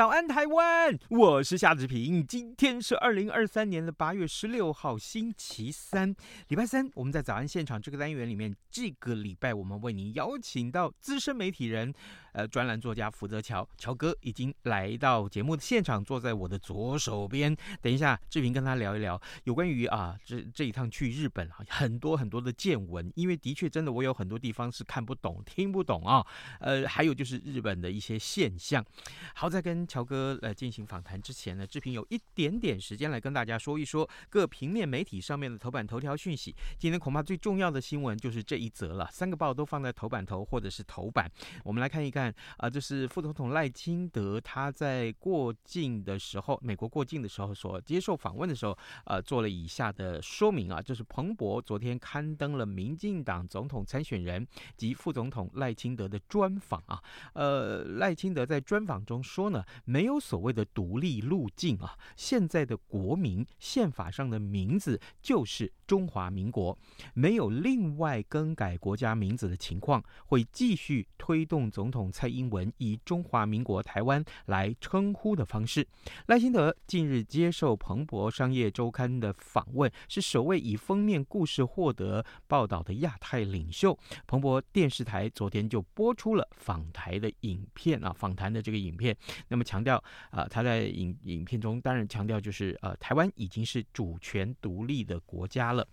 早安，台湾！我是夏志平。今天是二零二三年的八月十六号，星期三，礼拜三。我们在早安现场这个单元里面，这个礼拜我们为您邀请到资深媒体人。呃，专栏作家福泽乔乔哥已经来到节目的现场，坐在我的左手边。等一下，志平跟他聊一聊有关于啊这这一趟去日本啊，很多很多的见闻。因为的确真的，我有很多地方是看不懂、听不懂啊。呃，还有就是日本的一些现象。好，在跟乔哥来进行访谈之前呢，志平有一点点时间来跟大家说一说各平面媒体上面的头版头条讯息。今天恐怕最重要的新闻就是这一则了，三个报都放在头版头或者是头版。我们来看一看。啊，这是副总统赖清德他在过境的时候，美国过境的时候所接受访问的时候，呃，做了以下的说明啊，就是彭博昨天刊登了民进党总统参选人及副总统赖清德的专访啊，呃，赖清德在专访中说呢，没有所谓的独立路径啊，现在的国民宪法上的名字就是中华民国，没有另外更改国家名字的情况，会继续推动总统。蔡英文以中华民国台湾来称呼的方式。赖清德近日接受彭博商业周刊的访问，是首位以封面故事获得报道的亚太领袖。彭博电视台昨天就播出了访台的影片啊，访谈的这个影片。那么强调啊，他在影影片中当然强调就是呃，台湾已经是主权独立的国家了。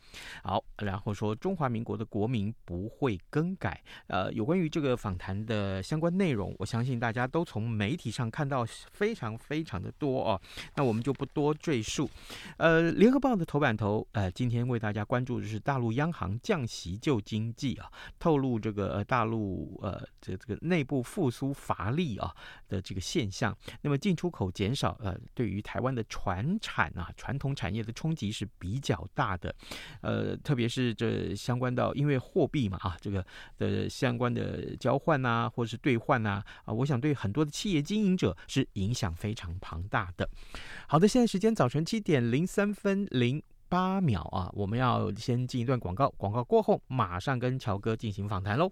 好，然后说中华民国的国名不会更改。呃，有关于这个访谈的相关。内容，我相信大家都从媒体上看到非常非常的多哦，那我们就不多赘述。呃，联合报的头版头，呃，今天为大家关注的是大陆央行降息救经济啊，透露这个呃大陆呃这这个内部复苏乏力啊的这个现象。那么进出口减少，呃，对于台湾的传产啊传统产业的冲击是比较大的。呃，特别是这相关到因为货币嘛啊这个的相关的交换啊，或者是兑。换呐啊！我想对很多的企业经营者是影响非常庞大的。好的，现在时间早晨七点零三分零八秒啊，我们要先进一段广告，广告过后马上跟乔哥进行访谈喽。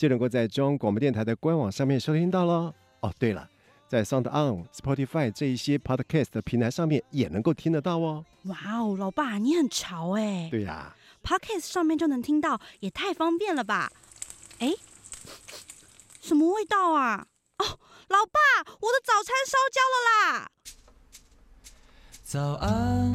就能够在中央广播电台的官网上面收听到喽。哦，对了，在 Sound On、Spotify 这一些 Podcast 的平台上面也能够听得到哦。哇哦，老爸你很潮哎！对呀，Podcast 上面就能听到，也太方便了吧？哎，什么味道啊？哦，老爸，我的早餐烧焦了啦！早安，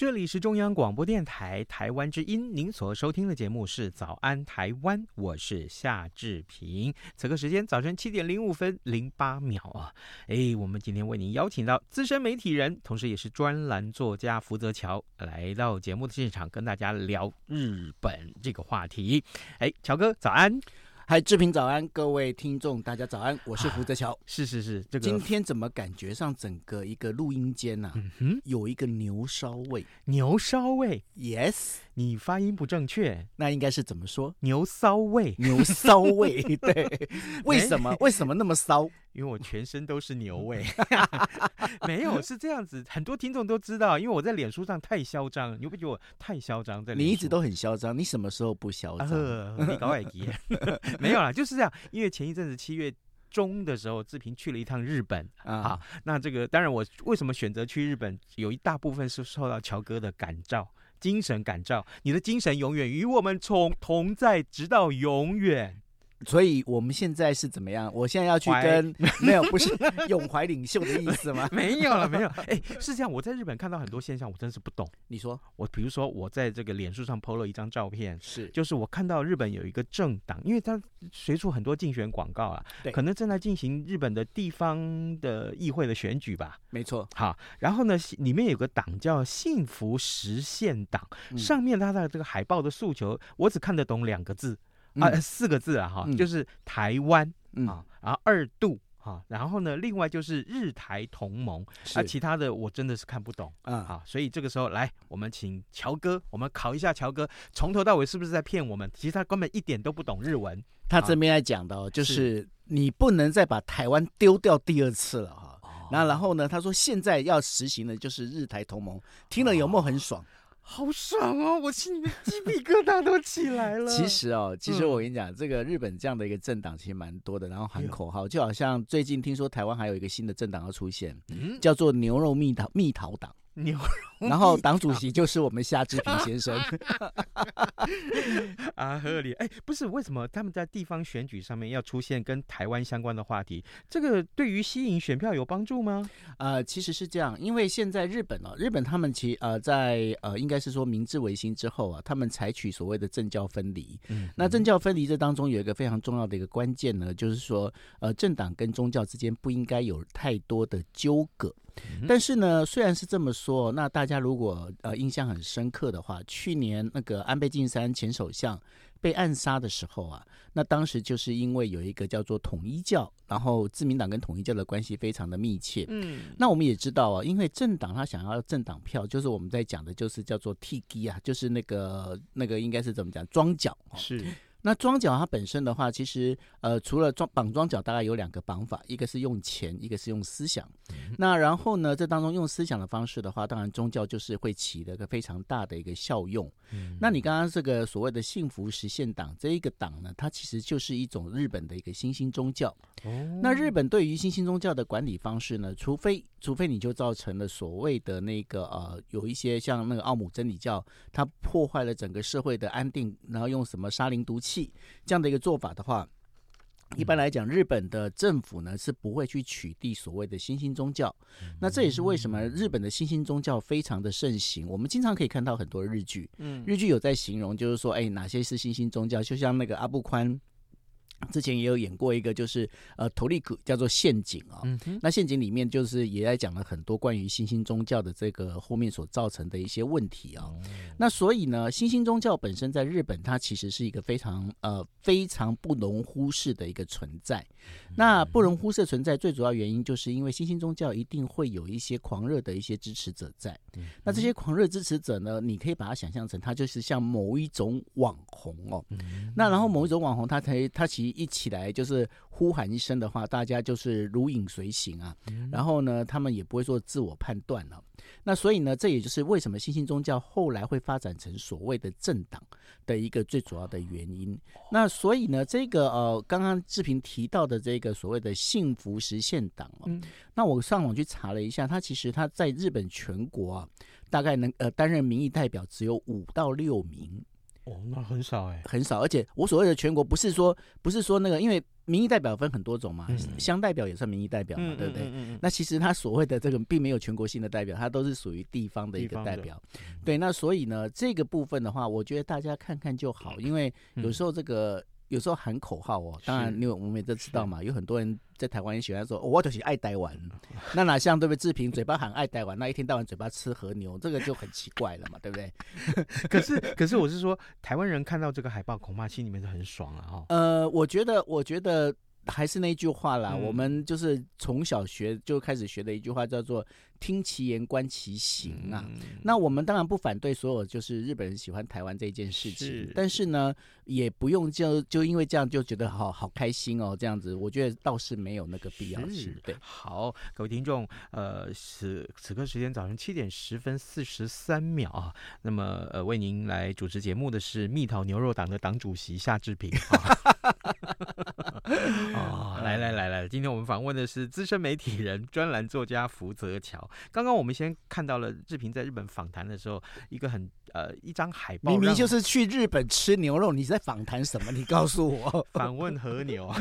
这里是中央广播电台台湾之音，您所收听的节目是《早安台湾》，我是夏志平。此刻时间早晨七点零五分零八秒啊！哎，我们今天为您邀请到资深媒体人，同时也是专栏作家福泽桥来到节目的现场，跟大家聊日本这个话题。哎，乔哥早安。嗨，志平早安，各位听众大家早安，我是胡泽乔。是是是，这个今天怎么感觉上整个一个录音间呐，有一个牛烧味？牛烧味？Yes，你发音不正确，那应该是怎么说？牛骚味？牛骚味？对，为什么？为什么那么骚？因为我全身都是牛味，没有是这样子，很多听众都知道，因为我在脸书上太嚣张，你会不会觉得我太嚣张？在你一直都很嚣张，你什么时候不嚣张？没有啦，就是这样。因为前一阵子七月中的时候，志平去了一趟日本啊好。那这个当然，我为什么选择去日本？有一大部分是受到乔哥的感召，精神感召。你的精神永远与我们从同在，直到永远。所以我们现在是怎么样？我现在要去跟 没有不是永怀领袖的意思吗？没有了，没有。哎，是这样。我在日本看到很多现象，我真是不懂。你说，我比如说我在这个脸书上 PO 了一张照片，是就是我看到日本有一个政党，因为它随处很多竞选广告啊，对，可能正在进行日本的地方的议会的选举吧。没错。好，然后呢，里面有个党叫幸福实现党，上面它的这个海报的诉求，我只看得懂两个字。啊，四个字啊，哈，就是台湾啊，然后二度啊，然后呢，另外就是日台同盟，啊，其他的我真的是看不懂啊，好，所以这个时候来，我们请乔哥，我们考一下乔哥，从头到尾是不是在骗我们？其实他根本一点都不懂日文。他这边在讲的哦，就是你不能再把台湾丢掉第二次了哈。那然后呢，他说现在要实行的就是日台同盟，听了有没有很爽？好爽哦！我心里面鸡皮疙瘩都起来了。其实哦，其实我跟你讲，嗯、这个日本这样的一个政党其实蛮多的，然后喊口号，就好像最近听说台湾还有一个新的政党要出现，嗯、叫做牛肉蜜桃蜜桃党。牛，然后党主席就是我们夏志平先生 啊，合理。哎，不是，为什么他们在地方选举上面要出现跟台湾相关的话题？这个对于吸引选票有帮助吗？呃，其实是这样，因为现在日本哦，日本他们其呃在呃应该是说明治维新之后啊，他们采取所谓的政教分离。嗯，那政教分离这当中有一个非常重要的一个关键呢，就是说呃政党跟宗教之间不应该有太多的纠葛。但是呢，虽然是这么说，那大家如果呃印象很深刻的话，去年那个安倍晋三前首相被暗杀的时候啊，那当时就是因为有一个叫做统一教，然后自民党跟统一教的关系非常的密切。嗯，那我们也知道啊，因为政党他想要政党票，就是我们在讲的就是叫做 T G 啊，就是那个那个应该是怎么讲装脚是。那装脚它本身的话，其实呃，除了装绑装脚，大概有两个绑法，一个是用钱，一个是用思想。嗯、那然后呢，这当中用思想的方式的话，当然宗教就是会起了一个非常大的一个效用。嗯、那你刚刚这个所谓的幸福实现党这一个党呢，它其实就是一种日本的一个新兴宗教。哦、那日本对于新兴宗教的管理方式呢，除非除非你就造成了所谓的那个呃，有一些像那个奥姆真理教，它破坏了整个社会的安定，然后用什么沙林毒气。这样的一个做法的话，一般来讲，日本的政府呢是不会去取缔所谓的新兴宗教。那这也是为什么日本的新兴宗教非常的盛行。我们经常可以看到很多日剧，日剧有在形容，就是说，哎，哪些是新兴宗教？就像那个阿布宽。之前也有演过一个，就是呃，トリック叫做陷阱啊、哦。嗯、哼那陷阱里面就是也在讲了很多关于新兴宗教的这个后面所造成的一些问题啊、哦。嗯、那所以呢，新兴宗教本身在日本，它其实是一个非常呃非常不容忽视的一个存在。 嗯、那不容忽视的存在，最主要原因就是因为新兴宗教一定会有一些狂热的一些支持者在。嗯、那这些狂热支持者呢，你可以把它想象成，他就是像某一种网红哦。嗯、那然后某一种网红他，他才他其实。一起来就是呼喊一声的话，大家就是如影随形啊。然后呢，他们也不会做自我判断了。那所以呢，这也就是为什么新兴宗教后来会发展成所谓的政党的一个最主要的原因。那所以呢，这个呃，刚刚志平提到的这个所谓的幸福实现党哦，那我上网去查了一下，他其实他在日本全国啊，大概能呃担任民意代表只有五到六名。哦，那很少哎，很少。而且我所谓的全国，不是说不是说那个，因为民意代表分很多种嘛，嗯乡代表也算民意代表嘛，对不对？那其实他所谓的这个并没有全国性的代表，他都是属于地方的一个代表。对，那所以呢，这个部分的话，我觉得大家看看就好，因为有时候这个。有时候喊口号哦，当然，因为我们也都知道嘛，有很多人在台湾也喜欢说，哦、我就是爱台湾，那哪像对不对？志平嘴巴喊爱台湾，那一天到晚嘴巴吃和牛，这个就很奇怪了嘛，对不对？可是，可是我是说，台湾人看到这个海报，恐怕心里面是很爽啊！哈，呃，我觉得，我觉得。还是那句话啦，嗯、我们就是从小学就开始学的一句话，叫做“听其言，观其行”啊。嗯、那我们当然不反对所有就是日本人喜欢台湾这件事情，是但是呢，也不用就就因为这样就觉得好好开心哦，这样子，我觉得倒是没有那个必要性。是对，好，各位听众，呃，此此刻时间早上七点十分四十三秒啊。那么，呃，为您来主持节目的是蜜桃牛肉党的党主席夏志平。哦，来来来来，今天我们访问的是资深媒体人、专栏作家福泽乔。刚刚我们先看到了志平在日本访谈的时候，一个很呃一张海报，明明就是去日本吃牛肉，你在访谈什么？你告诉我，访问和牛，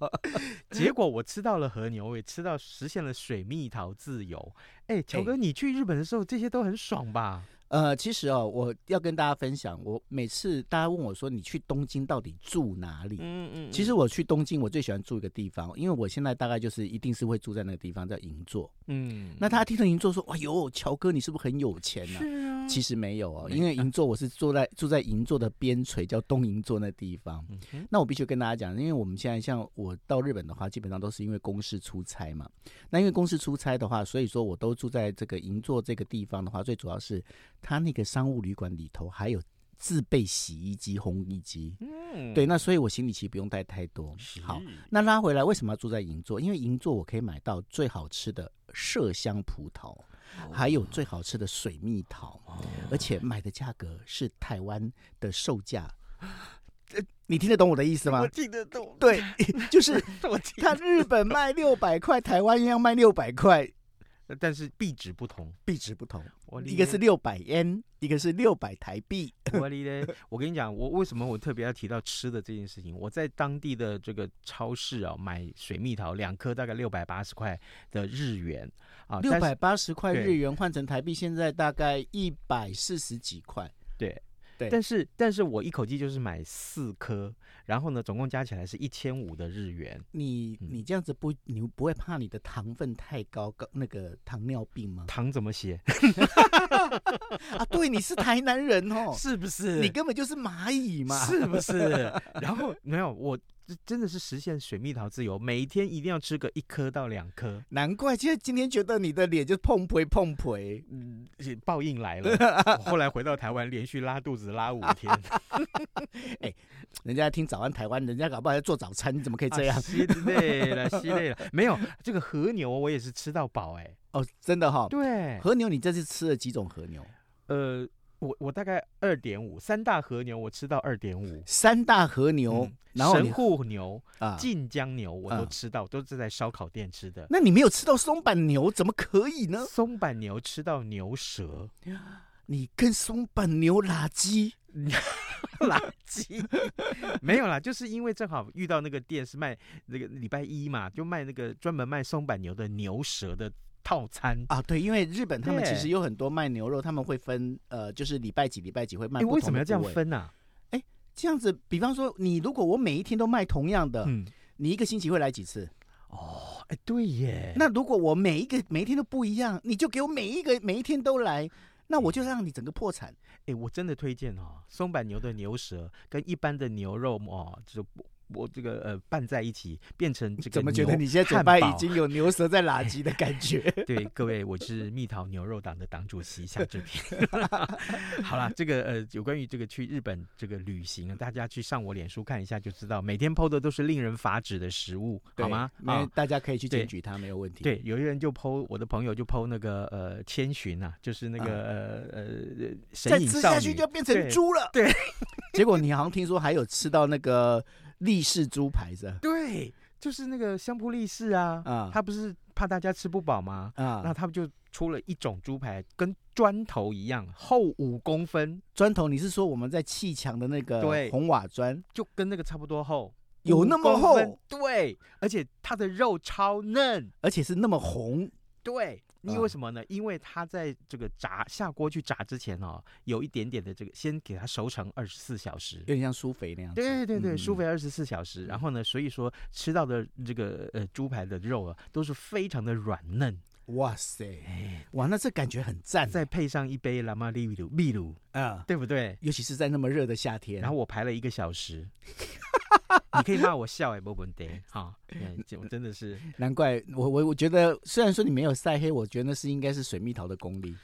结果我吃到了和牛，我也吃到实现了水蜜桃自由。哎，乔哥，你去日本的时候，这些都很爽吧？呃，其实哦，我要跟大家分享，我每次大家问我说，你去东京到底住哪里？嗯嗯，其实我去东京，我最喜欢住一个地方，因为我现在大概就是一定是会住在那个地方，叫银座。嗯，那他听到银座说，哎呦，乔哥，你是不是很有钱呢？是啊，其实没有哦，因为银座我是住在住在银座的边陲，叫东银座那地方。那我必须跟大家讲，因为我们现在像我到日本的话，基本上都是因为公事出差嘛。那因为公事出差的话，所以说我都住在这个银座这个地方的话，最主要是。他那个商务旅馆里头还有自备洗衣机、烘衣机，嗯，对，那所以我行李其实不用带太多。好，那拉回来为什么要住在银座？因为银座我可以买到最好吃的麝香葡萄，哦、还有最好吃的水蜜桃，哦、而且买的价格是台湾的售价。呃，你听得懂我的意思吗？我听得懂。对，就是 他日本卖六百块，台湾一样卖六百块。但是币值不同，币值不同，一个是六百 n，一个是六百台币。我 哩我跟你讲，我为什么我特别要提到吃的这件事情？我在当地的这个超市啊，买水蜜桃两颗大概六百八十块的日元啊，六百八十块日元换成台币，现在大概一百四十几块。对。但是，但是我一口气就是买四颗，然后呢，总共加起来是一千五的日元。你你这样子不，你不会怕你的糖分太高，高那个糖尿病吗？糖怎么写？啊，对，你是台南人哦，是不是？你根本就是蚂蚁嘛，是不是？然后没有我。这真的是实现水蜜桃自由，每一天一定要吃个一颗到两颗。难怪今天今天觉得你的脸就碰皮碰皮，嗯，报应来了。后来回到台湾，连续拉肚子拉五天。哎，人家听早安台湾，人家搞不好在做早餐，你怎么可以这样？吸累了，吸累了。没有这个和牛，我也是吃到饱哎。哦，真的哈。对，和牛，你这次吃了几种和牛？呃。我我大概二点五，三大和牛我吃到二点五，三大和牛，嗯、然后神户牛啊，近江牛我都吃到，啊、都是在烧烤店吃的。那你没有吃到松板牛，怎么可以呢？松板牛吃到牛舌，你跟松板牛垃圾，垃圾没有啦，就是因为正好遇到那个店是卖那个礼拜一嘛，就卖那个专门卖松板牛的牛舌的。套餐啊，对，因为日本他们其实有很多卖牛肉，他们会分呃，就是礼拜几礼拜几会卖不同的。为什么要这样分呢？哎，这样子，比方说你如果我每一天都卖同样的，嗯，你一个星期会来几次？哦，哎，对耶。那如果我每一个每一天都不一样，你就给我每一个每一天都来，那我就让你整个破产。哎，我真的推荐哦，松板牛的牛舌跟一般的牛肉哦，就不。我这个呃拌在一起变成这个，怎么觉得你现在嘴巴已经有牛舌在拉圾的感觉？对，各位，我是蜜桃牛肉党的党主席夏志平。好了，这个呃有关于这个去日本这个旅行，大家去上我脸书看一下就知道，每天 PO 的都是令人发指的食物，好吗？那大家可以去检举他，没有问题。对，有一人就 PO，我的朋友就 PO 那个呃千寻啊，就是那个呃呃神隐少女，再吃下去就变成猪了。对，结果你好像听说还有吃到那个。立式猪排是？对，就是那个香扑力士啊，啊，他不是怕大家吃不饱吗？啊，那他们就出了一种猪排，跟砖头一样厚五公分。砖头，你是说我们在砌墙的那个红瓦砖，就跟那个差不多厚。有那么5公分厚，对，而且它的肉超嫩，而且是那么红。对。因嗯为什么呢？因为它在这个炸下锅去炸之前哦，有一点点的这个，先给它熟成二十四小时有。点像苏肥那样子。对对对，嗯舒肥二十四小时。然后呢，所以说吃到的这个呃猪排的肉啊，都是非常的软嫩。哇塞，哇，那这感觉很赞。再配上一杯拉玛利秘鲁秘鲁，啊，对不对？尤其是在那么热的夏天。然后我排了一个小时，你可以骂我笑哎，没问题哈。对，我真的是难怪我我我觉得，虽然说你没有晒黑，我觉得那是应该是水蜜桃的功力。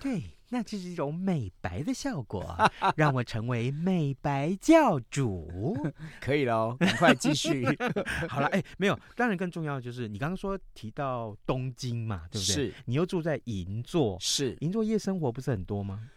对，那这是一种美白的效果，让我成为美白教主。可以了，赶快继续。好了，哎，没有，当然更重要的就是你刚刚说提到东京嘛，对不对？是，你又住在银座，是银座夜生活不是很多吗？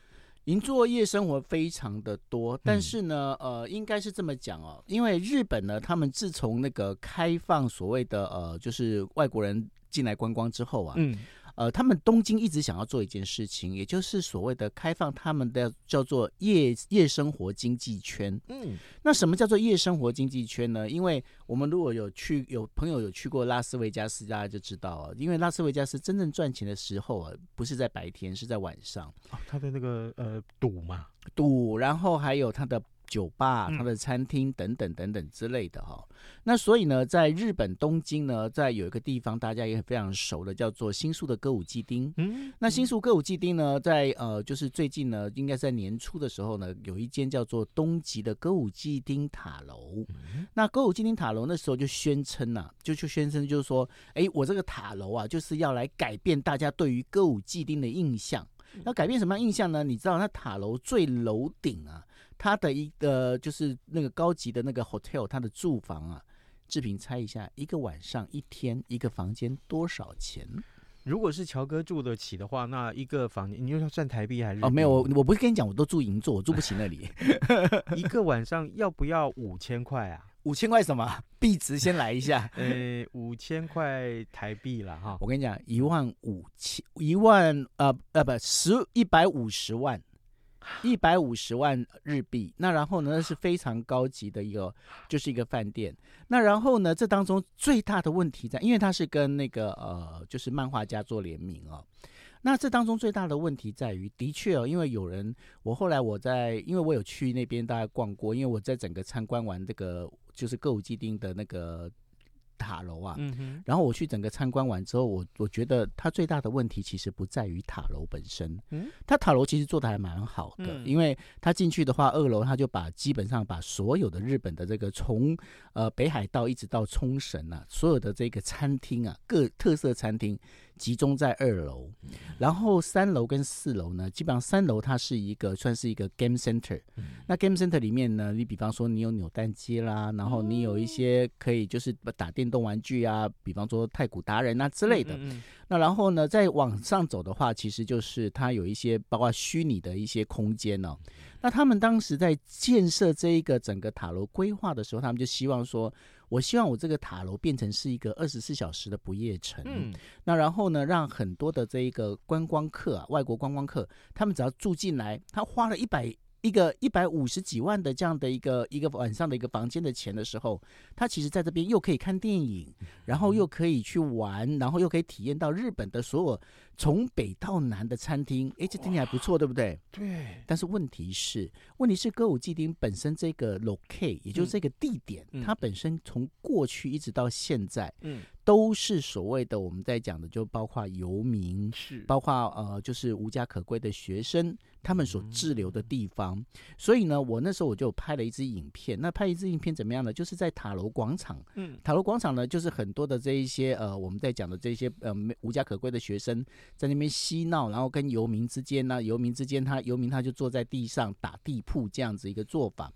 银座夜生活非常的多，但是呢，呃，应该是这么讲哦，因为日本呢，他们自从那个开放所谓的呃，就是外国人进来观光之后啊，嗯。呃，他们东京一直想要做一件事情，也就是所谓的开放他们的叫做夜夜生活经济圈。嗯，那什么叫做夜生活经济圈呢？因为我们如果有去有朋友有去过拉斯维加斯，大家就知道啊，因为拉斯维加斯真正赚钱的时候啊，不是在白天，是在晚上。哦，他的那个呃赌嘛，赌，然后还有他的。酒吧、它的餐厅等等等等之类的哈、哦，那所以呢，在日本东京呢，在有一个地方大家也非常熟的，叫做新宿的歌舞伎町。嗯，那新宿歌舞伎町呢，在呃，就是最近呢，应该在年初的时候呢，有一间叫做东极的歌舞伎町塔楼。嗯、那歌舞伎町塔楼那时候就宣称呐、啊，就去宣称就是说，哎，我这个塔楼啊，就是要来改变大家对于歌舞伎町的印象。要改变什么样印象呢？你知道，那塔楼最楼顶啊。它的一个就是那个高级的那个 hotel，他的住房啊，志平猜一下，一个晚上一天一个房间多少钱？如果是乔哥住得起的话，那一个房间你又要算台币还是？哦，没有，我我不是跟你讲，我都住银座，我住不起那里。一个晚上要不要五千块啊？五千块什么？币值先来一下。呃，五千块台币了哈。我跟你讲，一万五千，一万呃呃不十一百五十万。一百五十万日币，那然后呢，那是非常高级的一个，就是一个饭店。那然后呢，这当中最大的问题在，因为它是跟那个呃，就是漫画家做联名哦。那这当中最大的问题在于，的确哦，因为有人，我后来我在，因为我有去那边大概逛过，因为我在整个参观完这个就是歌舞伎町的那个。塔楼啊，嗯哼，然后我去整个参观完之后，我我觉得它最大的问题其实不在于塔楼本身，嗯，它塔楼其实做的还蛮好的，嗯、因为它进去的话，二楼它就把基本上把所有的日本的这个从呃北海道一直到冲绳啊，所有的这个餐厅啊，各特色餐厅。集中在二楼，然后三楼跟四楼呢，基本上三楼它是一个算是一个 game center。那 game center 里面呢，你比方说你有扭蛋机啦，然后你有一些可以就是打电动玩具啊，比方说太古达人啊之类的。那然后呢，再往上走的话，其实就是它有一些包括虚拟的一些空间哦。那他们当时在建设这一个整个塔楼规划的时候，他们就希望说。我希望我这个塔楼变成是一个二十四小时的不夜城。嗯，那然后呢，让很多的这一个观光客啊，外国观光客，他们只要住进来，他花了一百一个一百五十几万的这样的一个一个晚上的一个房间的钱的时候，他其实在这边又可以看电影，然后又可以去玩，然后又可以体验到日本的所有从北到南的餐厅。哎，这听起来不错，对不对？对。但是问题是，问题是歌舞伎町本身这个 locate，也就是这个地点，嗯、它本身从过去一直到现在，嗯。都是所谓的我们在讲的，就包括游民，是包括呃，就是无家可归的学生，他们所滞留的地方。嗯、所以呢，我那时候我就拍了一支影片。那拍一支影片怎么样呢？就是在塔楼广场，嗯，塔楼广场呢，就是很多的这一些呃，我们在讲的这些呃无家可归的学生在那边嬉闹，然后跟游民之间呢，游民之间他游民他就坐在地上打地铺这样子一个做法。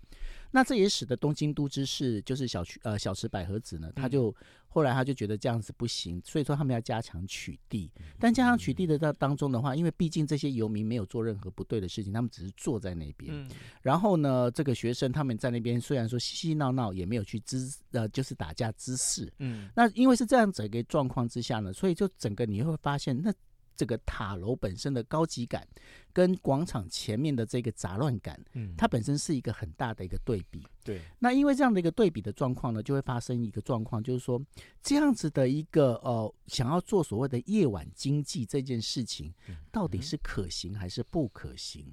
那这也使得东京都知事就是小区呃小池百合子呢，他就后来他就觉得这样子不行，所以说他们要加强取缔。但加强取缔的当当中的话，因为毕竟这些游民没有做任何不对的事情，他们只是坐在那边。然后呢，这个学生他们在那边虽然说嬉嬉闹闹，也没有去滋呃就是打架滋事。嗯。那因为是这样子一个状况之下呢，所以就整个你会发现那。这个塔楼本身的高级感，跟广场前面的这个杂乱感，嗯，它本身是一个很大的一个对比。对，那因为这样的一个对比的状况呢，就会发生一个状况，就是说这样子的一个呃，想要做所谓的夜晚经济这件事情，到底是可行还是不可行？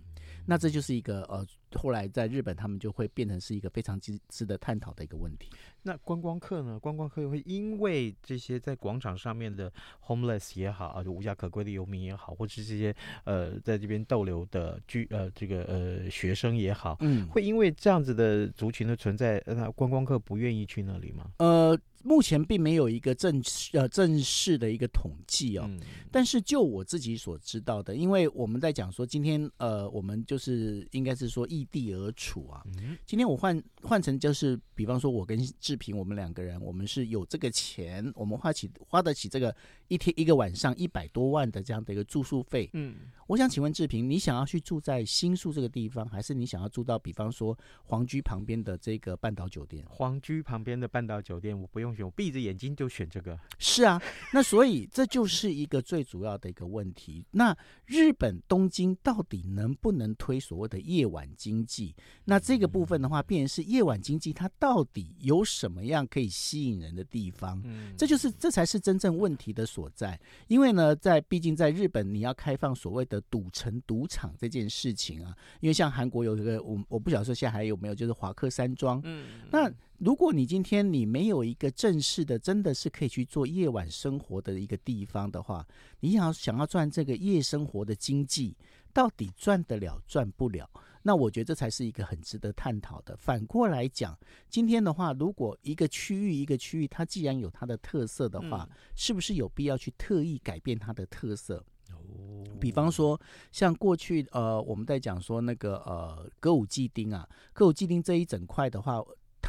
那这就是一个呃，后来在日本他们就会变成是一个非常值值得探讨的一个问题。那观光客呢？观光客会因为这些在广场上面的 homeless 也好啊，就无家可归的游民也好，或者是这些呃在这边逗留的居呃这个呃学生也好，嗯，会因为这样子的族群的存在，那观光客不愿意去那里吗？呃。目前并没有一个正式呃正式的一个统计哦，嗯、但是就我自己所知道的，因为我们在讲说今天呃我们就是应该是说异地而处啊，嗯、今天我换换成就是比方说我跟志平我们两个人，我们是有这个钱，我们花起花得起这个一天一个晚上一百多万的这样的一个住宿费，嗯，我想请问志平，你想要去住在新宿这个地方，还是你想要住到比方说皇居旁边的这个半岛酒店？皇居旁边的半岛酒店，我不用。我闭着眼睛就选这个，是啊，那所以这就是一个最主要的一个问题。那日本东京到底能不能推所谓的夜晚经济？那这个部分的话，变成是夜晚经济它到底有什么样可以吸引人的地方？嗯，这就是这才是真正问题的所在。因为呢，在毕竟在日本，你要开放所谓的赌城、赌场这件事情啊，因为像韩国有一个我我不晓得说现在还有没有，就是华克山庄，嗯，那。如果你今天你没有一个正式的，真的是可以去做夜晚生活的一个地方的话，你想要想要赚这个夜生活的经济，到底赚得了赚不了？那我觉得这才是一个很值得探讨的。反过来讲，今天的话，如果一个区域一个区域，它既然有它的特色的话，嗯、是不是有必要去特意改变它的特色？哦，比方说像过去呃，我们在讲说那个呃歌舞伎町啊，歌舞伎町这一整块的话。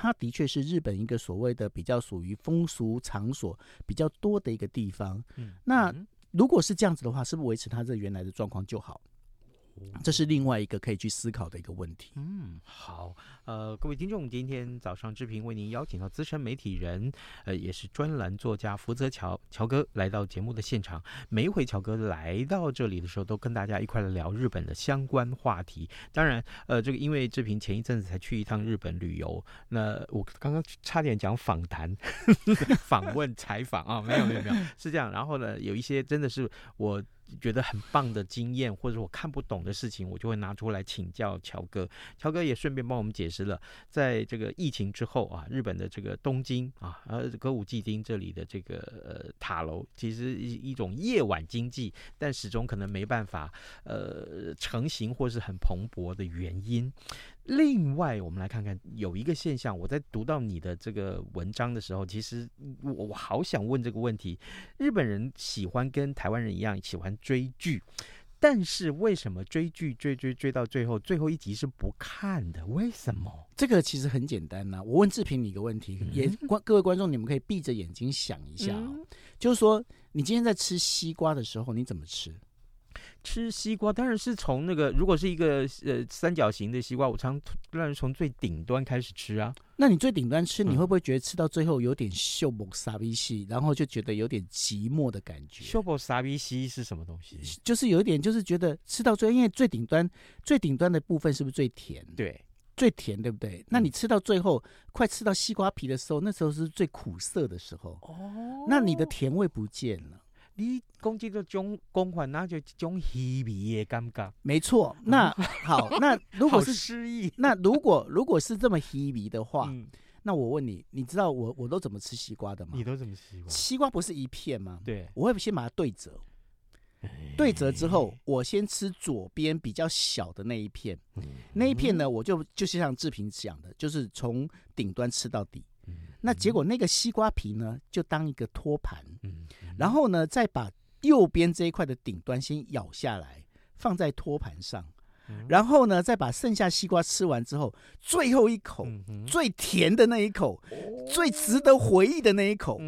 它的确是日本一个所谓的比较属于风俗场所比较多的一个地方。嗯，那如果是这样子的话，是不是维持它这原来的状况就好？这是另外一个可以去思考的一个问题。嗯，好，呃，各位听众，今天早上志平为您邀请到资深媒体人，呃，也是专栏作家福泽乔乔哥来到节目的现场。每一回乔哥来到这里的时候，都跟大家一块来聊日本的相关话题。当然，呃，这个因为志平前一阵子才去一趟日本旅游，那我刚刚差点讲访谈、访问、采访啊，没有没有没有，是这样。然后呢，有一些真的是我。觉得很棒的经验，或者我看不懂的事情，我就会拿出来请教乔哥。乔哥也顺便帮我们解释了，在这个疫情之后啊，日本的这个东京啊，呃，歌舞伎町这里的这个呃塔楼，其实一一种夜晚经济，但始终可能没办法呃成型或是很蓬勃的原因。另外，我们来看看有一个现象，我在读到你的这个文章的时候，其实我我好想问这个问题：日本人喜欢跟台湾人一样喜欢追剧，但是为什么追剧追追追到最后，最后一集是不看的？为什么？这个其实很简单呐、啊。我问志平你一个问题，也观各位观众，你们可以闭着眼睛想一下、哦嗯、就是说，你今天在吃西瓜的时候，你怎么吃？吃西瓜当然是从那个，如果是一个呃三角形的西瓜，我常让人从最顶端开始吃啊。那你最顶端吃，你会不会觉得吃到最后有点秀博沙比西，然后就觉得有点寂寞的感觉？秀博沙比西是什么东西？就是有一点，就是觉得吃到最后，因为最顶端最顶端的部分是不是最甜？对，最甜，对不对？那你吃到最后，快吃到西瓜皮的时候，那时候是最苦涩的时候。哦，那你的甜味不见了。你讲这个种讲法，那就一种稀微的感觉。没错，那好，那如果是失忆，那如果如果是这么稀微的话，嗯，那我问你，你知道我我都怎么吃西瓜的吗？你都怎么吃西瓜？西瓜不是一片吗？对，我会先把它对折，对折之后，我先吃左边比较小的那一片，嗯，那一片呢，我就就是像志平讲的，就是从顶端吃到底。那结果那个西瓜皮呢，就当一个托盘，嗯，然后呢，再把右边这一块的顶端先咬下来，放在托盘上，然后呢，再把剩下西瓜吃完之后，最后一口最甜的那一口，最值得回忆的那一口，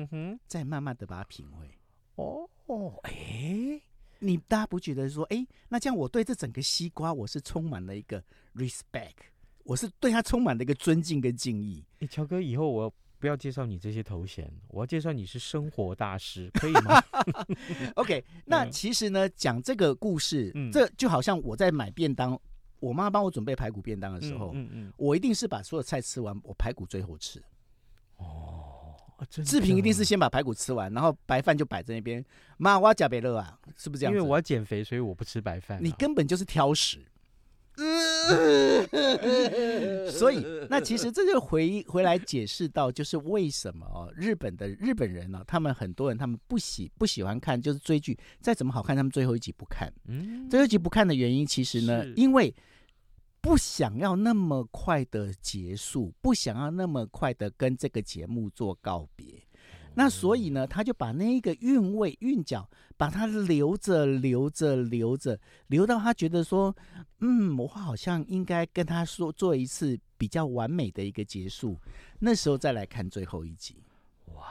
再慢慢的把它品味。哦哦，哎，你大家不觉得说，哎，那这样我对这整个西瓜我是充满了一个 respect，我是对它充满了一个尊敬跟敬意。哎，乔哥，以后我。不要介绍你这些头衔，我要介绍你是生活大师，可以吗？OK，那其实呢，讲这个故事，嗯、这就好像我在买便当，我妈帮我准备排骨便当的时候，嗯嗯，嗯我一定是把所有菜吃完，我排骨最后吃。哦，志平一定是先把排骨吃完，然后白饭就摆在那边。妈，我要加贝乐啊，是不是这样？因为我要减肥，所以我不吃白饭、啊。你根本就是挑食。所以，那其实这就回回来解释到，就是为什么哦，日本的日本人呢、哦，他们很多人他们不喜不喜欢看，就是追剧再怎么好看，他们最后一集不看。嗯，最后一集不看的原因，其实呢，因为不想要那么快的结束，不想要那么快的跟这个节目做告别。那所以呢，他就把那个韵味韵脚，把它留着，留着，留着，留到他觉得说，嗯，我好像应该跟他说做一次比较完美的一个结束。那时候再来看最后一集。哇，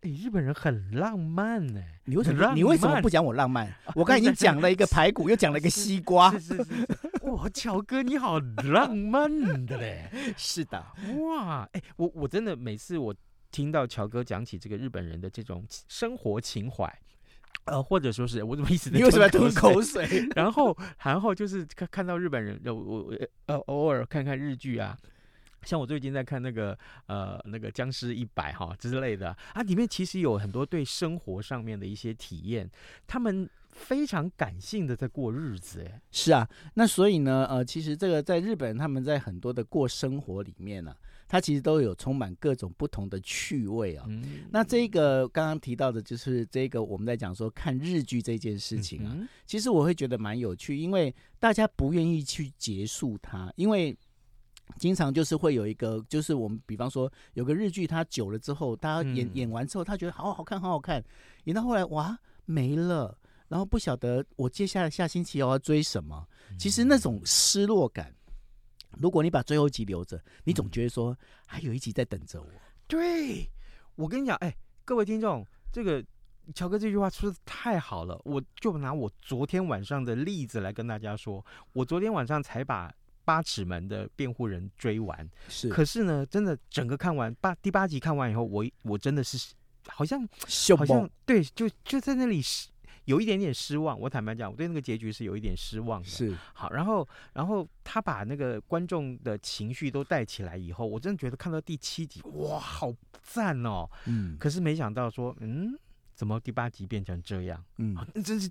哎，日本人很浪漫呢。你为什么你为什么不讲我浪漫？我刚才已经讲了一个排骨，又讲了一个西瓜。是是是，是。哇，乔哥你好浪漫的嘞。是的。哇，哎，我我真的每次我。听到乔哥讲起这个日本人的这种生活情怀，呃，或者说是我怎么意思？你为什么要吞口水？然后，然后就是看看到日本人，我我呃偶尔看看日剧啊，像我最近在看那个呃那个僵尸一百哈之类的啊，里面其实有很多对生活上面的一些体验，他们非常感性的在过日子，哎，是啊，那所以呢，呃，其实这个在日本，他们在很多的过生活里面呢、啊。它其实都有充满各种不同的趣味啊、哦。嗯、那这个刚刚提到的，就是这个我们在讲说看日剧这件事情啊。嗯、其实我会觉得蛮有趣，因为大家不愿意去结束它，因为经常就是会有一个，就是我们比方说有个日剧，它久了之后，大家演、嗯、演完之后，他觉得好好看，好好看，演到后来哇没了，然后不晓得我接下来下星期要要追什么。其实那种失落感。如果你把最后一集留着，你总觉得说还有一集在等着我。嗯、对，我跟你讲，哎，各位听众，这个乔哥这句话说的太好了。我就拿我昨天晚上的例子来跟大家说，我昨天晚上才把八尺门的辩护人追完，是。可是呢，真的整个看完八第八集看完以后，我我真的是好像好像对，就就在那里。有一点点失望，我坦白讲，我对那个结局是有一点失望的。是好，然后，然后他把那个观众的情绪都带起来以后，我真的觉得看到第七集，哇，好赞哦。嗯。可是没想到说，嗯，怎么第八集变成这样？嗯，真是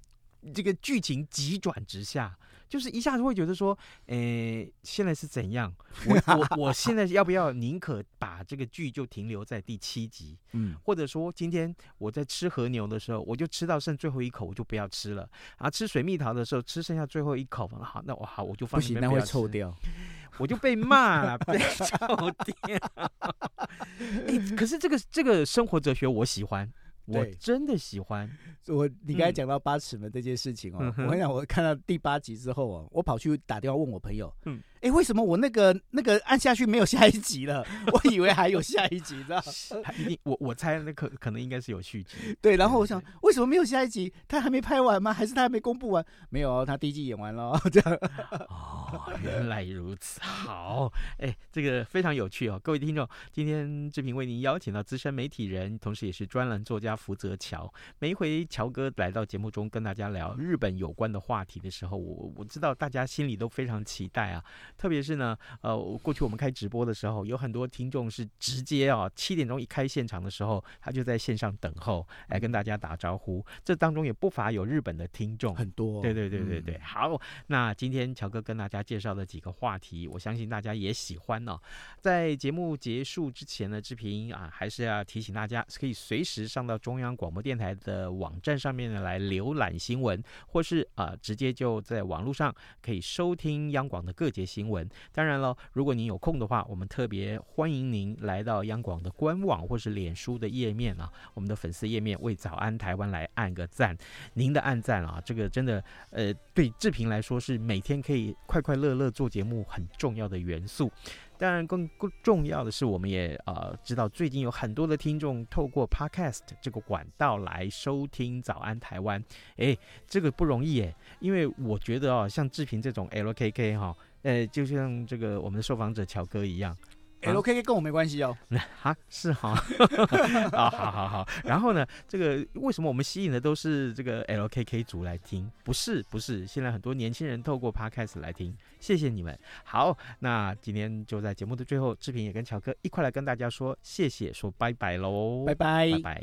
这个剧情急转直下。就是一下子会觉得说，诶、欸，现在是怎样？我我我现在要不要宁可把这个剧就停留在第七集？嗯，或者说今天我在吃和牛的时候，我就吃到剩最后一口，我就不要吃了。啊，吃水蜜桃的时候，吃剩下最后一口，好，那我好，我就放心，那会臭掉，我就被骂了，被臭掉。欸，可是这个这个生活哲学我喜欢。我真的喜欢我。你刚才讲到八尺门这件事情哦，嗯、我跟你讲，我看到第八集之后哦，我跑去打电话问我朋友，嗯。哎，为什么我那个那个按下去没有下一集了？我以为还有下一集，知道？一定，我我猜那可可能应该是有续集。对，然后我想，为什么没有下一集？他还没拍完吗？还是他还没公布完？没有，他第一季演完了。这样。哦，原来如此。好，哎，这个非常有趣哦，各位听众，今天志平为您邀请到资深媒体人，同时也是专栏作家福泽乔。每一回乔哥来到节目中跟大家聊日本有关的话题的时候，我我知道大家心里都非常期待啊。特别是呢，呃，过去我们开直播的时候，有很多听众是直接啊，七点钟一开现场的时候，他就在线上等候来跟大家打招呼。这当中也不乏有日本的听众，很多。对对对对对。嗯、好，那今天乔哥跟大家介绍的几个话题，我相信大家也喜欢呢、哦。在节目结束之前呢，志平啊，还是要提醒大家，可以随时上到中央广播电台的网站上面呢来浏览新闻，或是啊直接就在网络上可以收听央广的各节新闻。文当然了，如果您有空的话，我们特别欢迎您来到央广的官网或是脸书的页面啊，我们的粉丝页面为早安台湾来按个赞。您的按赞啊，这个真的呃，对志平来说是每天可以快快乐乐做节目很重要的元素。当然，更更重要的是，我们也呃知道最近有很多的听众透过 Podcast 这个管道来收听早安台湾。哎，这个不容易哎，因为我觉得哦，像志平这种 LKK 哈。呃，就像这个我们的受访者乔哥一样，LKK 跟我没关系哦。啊，是哈，啊，好好好。然后呢，这个为什么我们吸引的都是这个 LKK 族来听？不是，不是，现在很多年轻人透过 Podcast 来听，谢谢你们。好，那今天就在节目的最后，志平也跟乔哥一块来跟大家说谢谢，说拜拜喽，拜拜，拜拜。